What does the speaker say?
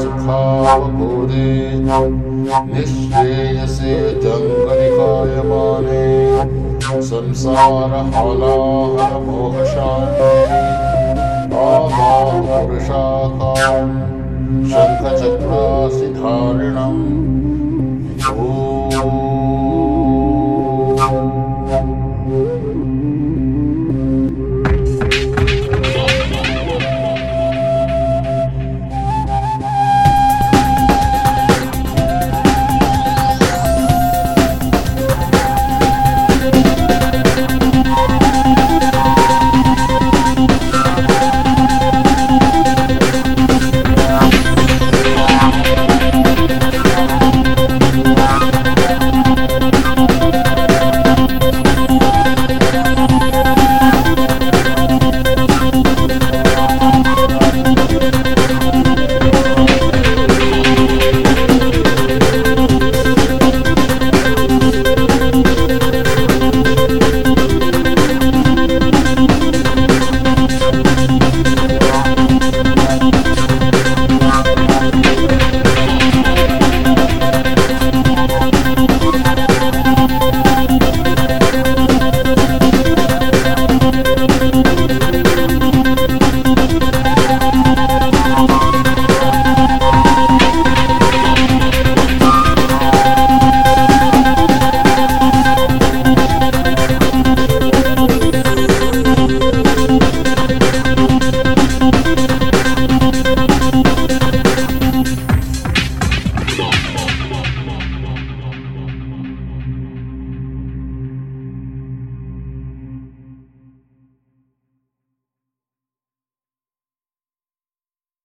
सुखावबोधे निःश्रेयसे जङ्गलिकायमाने संसारहालाहलमोहशान्ते आबाहुपुरुषाकाम् शङ्खचक्रासि धारिणम् ओ